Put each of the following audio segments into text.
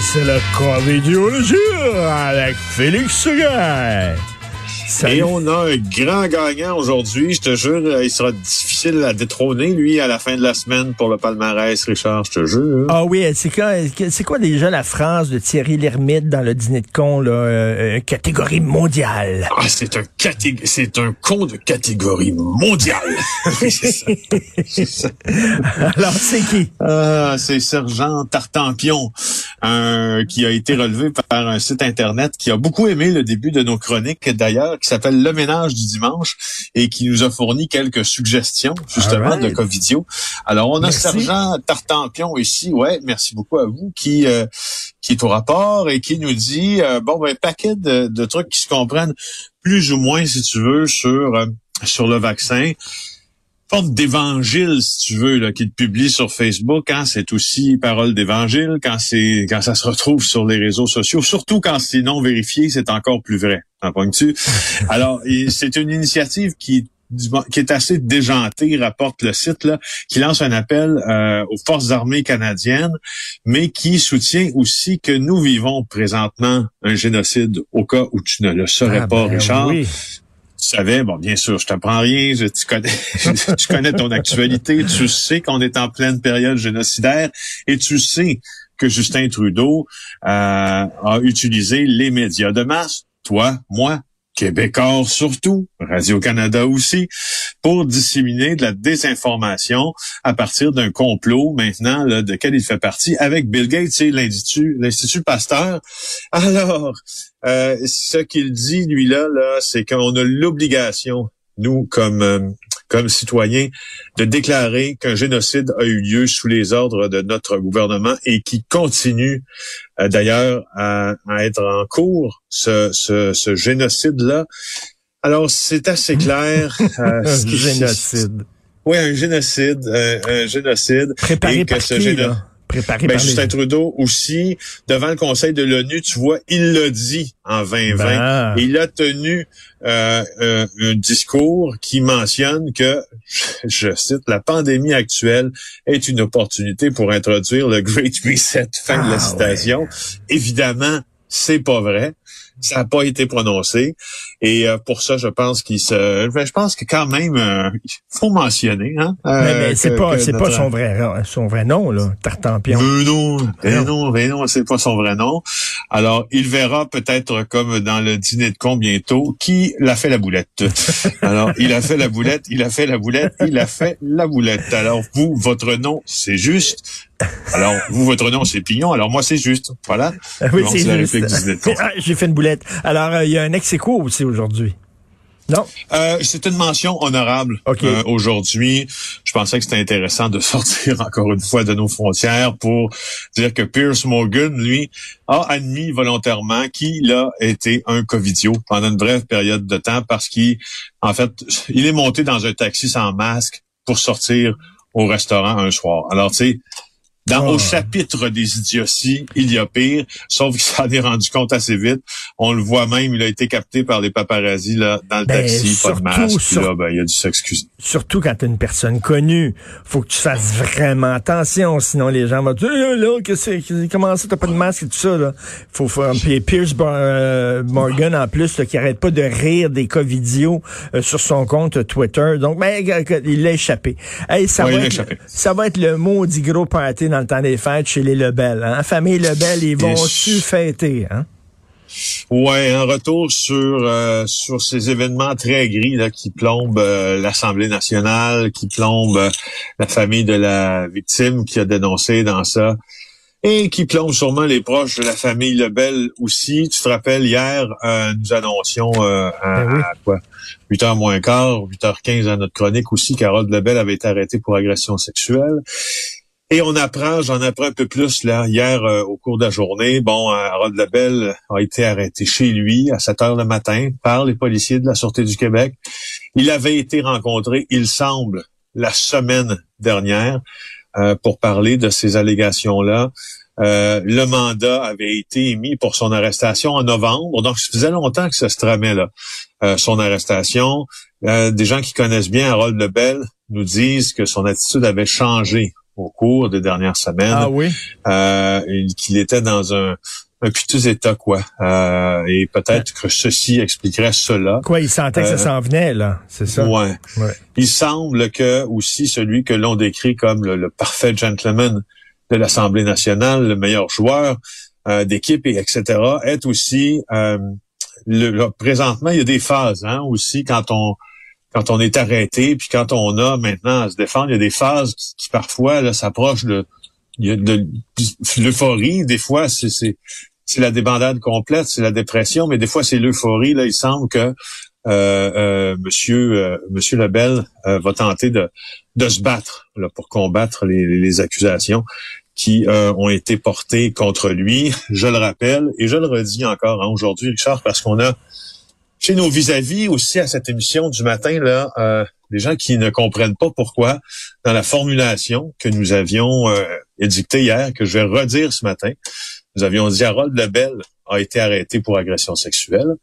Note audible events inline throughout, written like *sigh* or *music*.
C'est le comédiologie avec Félix Seguin. Et on a un grand gagnant aujourd'hui. Je te jure, il sera difficile à détrôner, lui, à la fin de la semaine pour le palmarès, Richard, je te jure. Ah oui, c'est quoi, c'est quoi déjà la phrase de Thierry Lhermitte dans le dîner de con, là, euh, catégorie mondiale? Ah, c'est un c'est un con de catégorie mondiale. *laughs* c'est ça. Alors, c'est qui? Ah, c'est Sergent Tartampion, un, qui a été relevé par un site Internet qui a beaucoup aimé le début de nos chroniques, d'ailleurs, qui s'appelle Le Ménage du dimanche et qui nous a fourni quelques suggestions justement de Covidio. Alors on a Sergent Tartampion ici, ouais, merci beaucoup à vous qui euh, qui est au rapport et qui nous dit euh, bon ben paquet de, de, trucs qui se comprennent plus ou moins si tu veux sur euh, sur le vaccin forme d'évangile, si tu veux, là, qu'il publie sur Facebook, hein, c'est aussi parole d'évangile. Quand c'est quand ça se retrouve sur les réseaux sociaux, surtout quand c'est non vérifié, c'est encore plus vrai. Tu Alors, c'est une initiative qui qui est assez déjantée, rapporte le site, là, qui lance un appel euh, aux forces armées canadiennes, mais qui soutient aussi que nous vivons présentement un génocide au cas où tu ne le saurais ah, pas, ben Richard. Tu savais, bon, bien sûr, je t'apprends rien, tu connais, *laughs* tu connais ton actualité, tu sais qu'on est en pleine période génocidaire et tu sais que Justin Trudeau euh, a utilisé les médias de masse, toi, moi, Québécois surtout, Radio-Canada aussi, pour disséminer de la désinformation à partir d'un complot maintenant là, de quel il fait partie avec Bill Gates et l'Institut Pasteur. Alors, euh, ce qu'il dit, lui-là, là, c'est qu'on a l'obligation, nous, comme euh, comme citoyen de déclarer qu'un génocide a eu lieu sous les ordres de notre gouvernement et qui continue euh, d'ailleurs à, être en cours, ce, ce, génocide-là. Alors, c'est assez clair. *laughs* Euh, un génocide. Oui, un génocide, un, génocide. Préparé par ce qui, Préparé ben, Justin Trudeau aussi, devant le Conseil de l'ONU, tu vois, il l'a dit en 2020. Ben. Il a tenu euh, euh, un discours qui mentionne que, je cite, la pandémie actuelle est une opportunité pour introduire le Great Reset. Fin de la ah, citation. Évidemment, c'est pas vrai. Ça n'a pas été prononcé. Et euh, pour ça, je pense qu'il se. Ben, je pense que quand même, euh, il faut mentionner. Hein, euh, mais, mais c'est pas, c'est pas son vrai, son vrai nom là, Tartampion. Mais mais non, mais non, c'est pas son vrai nom. Alors, il verra peut-être comme dans le dîner de con bientôt qui l'a fait la boulette. *laughs* Alors, il a fait la boulette, il a fait la boulette, il a fait la boulette. Alors, vous, votre nom, c'est juste. Alors, vous, votre nom, c'est Pignon. Alors, moi, c'est juste. Voilà. Oui, c'est juste. *laughs* Ah, j'ai fait une boulette. Alors, euh, il y a un ex aussi aujourd'hui? Non? Euh, c'est une mention honorable euh, aujourd'hui. Je pensais que c'était intéressant de *laughs* sortir encore une fois de nos frontières pour dire que Pierce Morgan, lui, a admis volontairement qu'il a été un covidio pendant une brève période de temps parce qu'il, en fait, il est monté dans un taxi sans masque pour sortir au restaurant un soir. Alors, tu sais, dans, Au ah. chapitre des idioties, il y a pire, sauf qu'il s'en est rendu compte assez vite. On le voit même, il a été capté par les paparazzis là, dans le ben, taxi, pas de masque, puis là, ben, il a dû s'excuser. Surtout quand t'es une personne connue, faut que tu fasses vraiment attention, sinon les gens vont dire eh, là, que c'est, comment ça, t'as pas de masque et tout ça là? Faut faire. Puis Pierce euh, Morgan en plus, qui arrête pas de rire des covidios euh, sur son compte Twitter. Donc, ben, il l'a échappé. Hey, ça, va être, ça va être le maudit gros party dans le temps des fêtes chez les Lebel. Hein? Famille Lebel, ils vont-tu fêter? Hein? Ouais, un retour sur euh, sur ces événements très gris là, qui plombent euh, l'Assemblée nationale, qui plombent euh, la famille de la victime qui a dénoncé dans ça. et qui plonge sûrement les proches de la famille Lebel aussi. Tu te rappelles, hier, euh, nous annoncions euh, à, Ben oui. à quoi? 8h moins quart, 8h15 à notre chronique aussi, Carole Lebel avait été arrêtée pour agression sexuelle. Et on apprend, j'en apprends un peu plus là hier euh, au cours de la journée. Bon, euh, Harold Lebel a été arrêté chez lui à 7 heures le matin par les policiers de la Sûreté du Québec. Il avait été rencontré, il semble, la semaine dernière euh, pour parler de ces allégations-là. Le mandat avait été émis pour son arrestation en novembre. Donc, ça faisait longtemps que ça se tramait, là, son arrestation. Des gens qui connaissent bien Harold Lebel nous disent que son attitude avait changé au cours des dernières semaines, Ah oui? euh, qu'il était dans un, un piteux état, quoi. Euh, et peut-être que ceci expliquerait cela. Quoi, il sentait que ça Euh, s'en venait, là. C'est ça? Ouais. Ouais. Il semble que aussi celui que l'on décrit comme le, le parfait gentleman de l'Assemblée nationale, le meilleur joueur euh, d'équipe et etc. est aussi euh, le, le- présentement il y a des phases hein, aussi quand on quand on est arrêté puis quand on a maintenant à se défendre il y a des phases qui, parfois s'approchent de de, l'euphorie des fois c'est la débandade complète c'est la dépression mais des fois c'est l'euphorie là il semble que euh, euh, Monsieur euh, Monsieur Lebel euh, va tenter de de se battre là, pour combattre les, les accusations qui euh, ont été portées contre lui. Je le rappelle et je le redis encore hein, aujourd'hui, Richard, parce qu'on a chez nos vis-à-vis aussi à cette émission du matin là euh, des gens qui ne comprennent pas pourquoi dans la formulation que nous avions euh, édictée hier, que je vais redire ce matin, nous avions dit Harold Lebel a été arrêté pour agression sexuelle.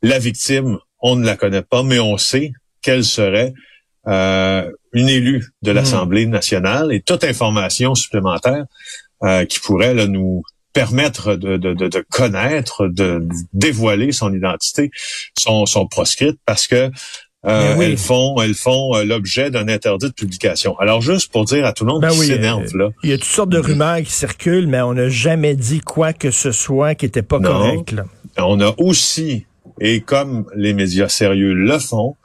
La victime, on ne la connaît pas, mais on sait qu'elle serait euh, une élue de l'Assemblée nationale et toute information supplémentaire euh, qui pourrait là, nous permettre de, de, de, de connaître, de dévoiler son identité, sont, sont proscrites parce que euh, Ben oui. elles font, elles font euh, l'objet d'un interdit de publication. Alors juste pour dire à tout le monde Ben qui oui, s'énerve euh, là, Il y a toutes sortes de rumeurs qui circulent, mais on n'a jamais dit quoi que ce soit qui était pas Non. correct. Là. on a aussi, et comme les médias sérieux le font,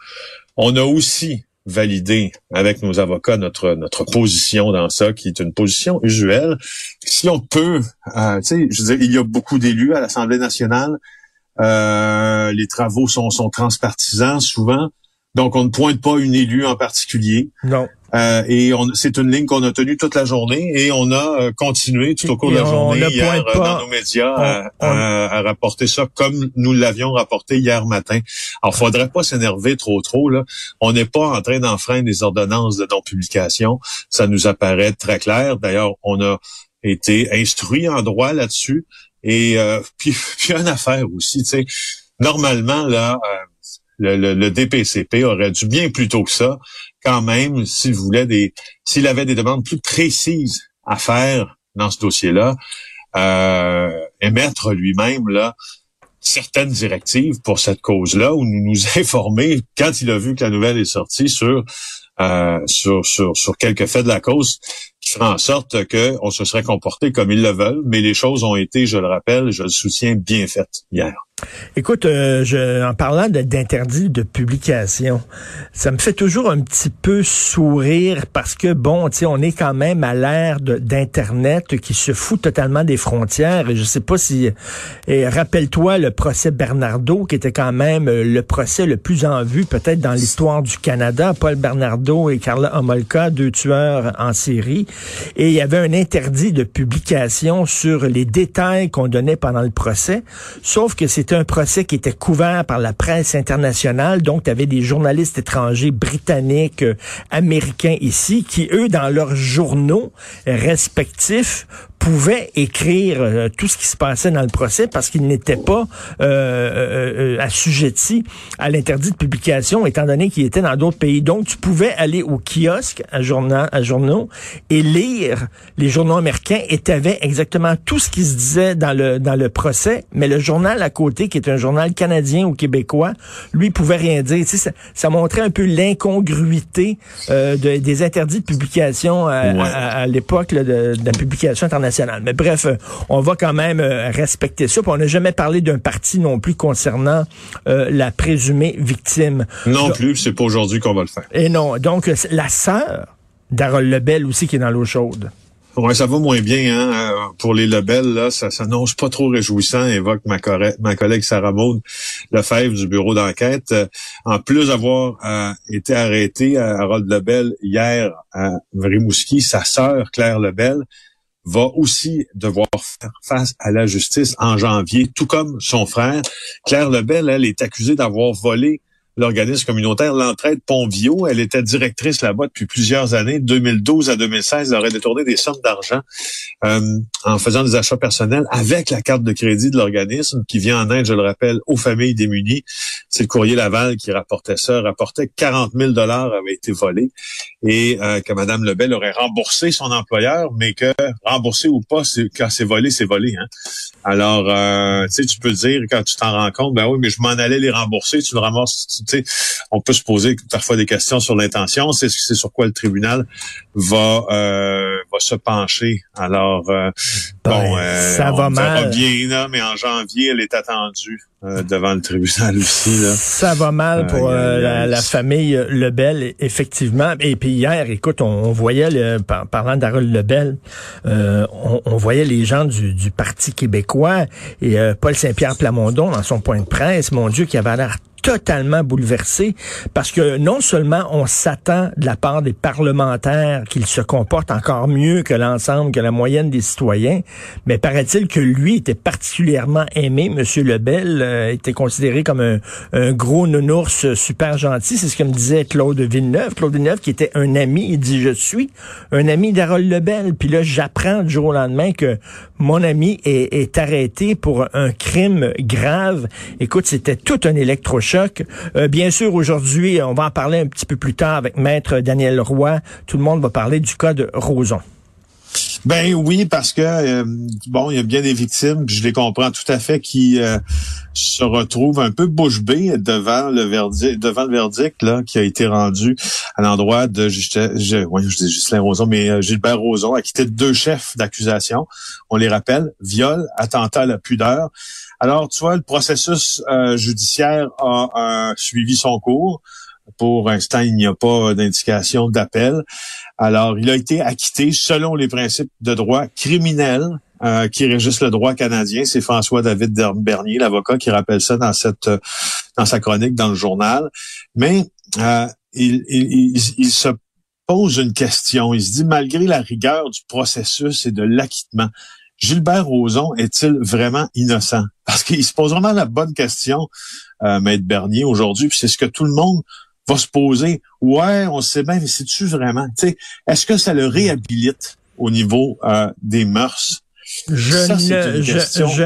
on a aussi validé avec nos avocats notre notre position dans ça, qui est une position usuelle. Si on peut, euh, tu sais, je veux dire, il y a beaucoup d'élus à l'Assemblée nationale. Euh, les travaux sont, sont transpartisans souvent. Donc, on ne pointe pas une élue en particulier. Non. Euh, et c'est une ligne qu'on a tenue toute la journée et on a euh, continué tout au cours de la journée hier euh, dans nos médias on- à, on- à- à rapporter ça comme nous l'avions rapporté hier matin. Alors, faudrait pas s'énerver trop trop là. On n'est pas en train d'enfreindre les ordonnances de non-publication. Ça nous apparaît très clair. D'ailleurs, on a été instruit en droit là-dessus. Et euh, *laughs* puis, puis une affaire aussi, tu sais, normalement là. Le, le- le DPCP aurait dû bien plus tôt que ça, quand même, s'il voulait des, s'il avait des demandes plus précises à faire dans ce dossier-là, euh, émettre lui-même là certaines directives pour cette cause-là, ou nous nous *laughs* informer quand il a vu que la nouvelle est sortie sur euh, sur, sur sur quelques faits de la cause qui fera en sorte que on se serait comporté comme ils le veulent, mais les choses ont été, je le rappelle, je le soutiens, bien faites hier. Écoute, euh, je, en parlant d'interdit de publication, ça me fait toujours un petit peu sourire parce que, bon, tu sais, on est quand même à l'ère d'Internet qui se fout totalement des frontières. Et je sais pas si... Et rappelle-toi le procès Bernardo, qui était quand même euh, le procès le plus en vue peut-être dans l'histoire du Canada. Paul Bernardo et Carla Homolka, deux tueurs en série. Et il y avait un interdit de publication sur les détails qu'on donnait pendant le procès. Sauf que c'était un procès qui était couvert par la presse internationale. Donc, tu avais des journalistes étrangers, britanniques, euh, américains ici, qui, eux, dans leurs journaux respectifs, pouvaient écrire euh, tout ce qui se passait dans le procès parce qu'ils n'étaient pas euh, euh, euh, assujettis à l'interdit de publication, étant donné qu'ils étaient dans d'autres pays. Donc, tu pouvais aller au kiosque à, journal, à journaux et lire les journaux américains et tu avais exactement tout ce qui se disait dans le, dans le procès, mais le journal à côté, qui est un journal canadien ou québécois, lui pouvait rien dire. Tu sais, ça, ça montrait un peu l'incongruité euh, de- des interdits de publication à, Ouais. à- à l'époque de la publication internationale. Mais bref, euh, on va quand même euh, respecter ça. Puis on n'a jamais parlé d'un parti non plus concernant euh, la présumée victime. Non plus, c'est pas aujourd'hui qu'on va le faire. Et non, donc la sœur d'Harold Lebel aussi qui est dans l'eau chaude. Ouais, ça va moins bien hein? Pour les Lebel. Là, ça s'annonce pas trop réjouissant. Évoque ma, ma collègue Sarah Maud Lefebvre du bureau d'enquête. Euh, en plus d'avoir euh, été arrêté à Harold Lebel hier à Rimouski, sa sœur Claire Lebel va aussi devoir faire face à la justice en janvier, tout comme son frère. Claire Lebel, elle, est accusée d'avoir volé l'organisme communautaire L'Entraide Pontvio. Elle était directrice là-bas depuis plusieurs années. 2012 à 2016, elle aurait détourné des sommes d'argent euh, en faisant des achats personnels avec la carte de crédit de l'organisme qui vient en aide, je le rappelle, aux familles démunies. C'est le courrier Laval qui rapportait ça, rapportait 40 000 dollars avaient été volés et euh, que Mme Lebel aurait remboursé son employeur, mais que remboursé ou pas, quand c'est volé, c'est volé. Hein? Alors, euh, tu sais, tu peux dire quand tu t'en rends compte, ben oui, mais je m'en allais les rembourser, tu le ramasses. On peut se poser parfois des questions sur l'intention. C'est sur quoi le tribunal va euh, va se pencher. Alors, euh, bon, ben, ça va mal. bien, là, mais en janvier, elle est attendue. Euh, devant le tribunal *laughs* aussi. Là. Ça va mal pour euh, la, famille Lebel, effectivement. Et puis hier, écoute, on, voyait, le, parlant d'Harold Lebel, euh, on, voyait les gens du, du Parti québécois et Paul Saint-Pierre Plamondon dans son point de presse, mon Dieu, qui avait l'air totalement bouleversé parce que non seulement on s'attend de la part des parlementaires qu'ils se comportent encore mieux que l'ensemble, que la moyenne des citoyens, mais paraît-il que lui était particulièrement aimé, Monsieur Lebel euh, était considéré comme un, gros nounours super gentil, c'est ce que me disait Claude Villeneuve. Claude Villeneuve qui était un ami, il dit je suis un ami d'Harold Lebel, puis là j'apprends du jour au lendemain que mon ami est, est arrêté pour un crime grave. Écoute, c'était tout un électrochoc euh, bien sûr, aujourd'hui, on va en parler un petit peu plus tard avec Maître Daniel Roy. Tout le monde va parler du cas de Roson. Ben oui, parce que euh, bon, il y a bien des victimes, je les comprends tout à fait, qui euh, se retrouvent un peu bouche bée devant le verdict, devant le verdict là qui a été rendu à l'endroit de je, je dis Justin Roson, mais Gilbert Roson, a quitté deux chefs d'accusation. On les rappelle viol, attentat à la pudeur. Alors, tu vois, le processus euh, judiciaire a suivi son cours. Pour l'instant, il n'y a pas d'indication d'appel. Alors, il a été acquitté selon les principes de droit criminel euh, qui régissent le droit canadien. C'est François-David Bernier, l'avocat, qui rappelle ça dans cette dans sa chronique dans le journal. Mais euh, il, il se pose une question. Il se dit, malgré la rigueur du processus et de l'acquittement, Gilbert Rozon est-il vraiment innocent? Parce qu'il se pose vraiment la bonne question, euh, Maître Bernier, aujourd'hui, puis c'est ce que tout le monde va se poser. Ouais, on sait bien, mais c'est-tu vraiment? Est-ce que ça le réhabilite au niveau euh, des mœurs? Je, ne, je, ne, je,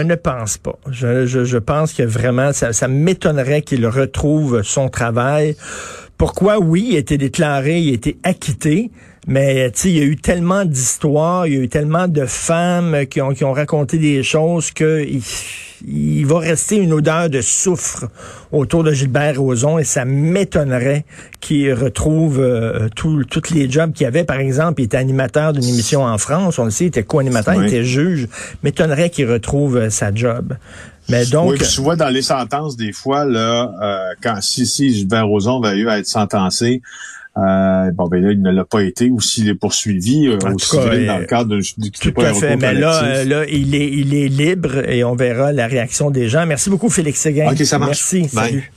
ne, pense pas. Je, je pense que vraiment, ça, ça m'étonnerait qu'il retrouve son travail. Pourquoi? Oui, il a été déclaré, il a été acquitté, mais il y a eu tellement d'histoires, il y a eu tellement de femmes qui ont, qui ont raconté des choses que il, va rester une odeur de soufre autour de Gilbert Rozon et ça m'étonnerait qu'il retrouve euh, tous les jobs qu'il avait. Par exemple, il était animateur d'une émission en France, on le sait, il était co-animateur, il était juge. M'étonnerait qu'il retrouve euh, sa job. Mais donc, oui, tu vois dans les sentences des fois là, euh, quand si si Gilbert Rozon va eu à être sentencé, euh, bon, ben là, il ne l'a pas été, ou s'il est poursuivi, euh, au civil, dans le cadre de, tout à fait. Mais là, euh, là, il est, il est libre et on verra la réaction des gens. Merci beaucoup, Félix Séguin. OK, ça marche. Merci. Salut.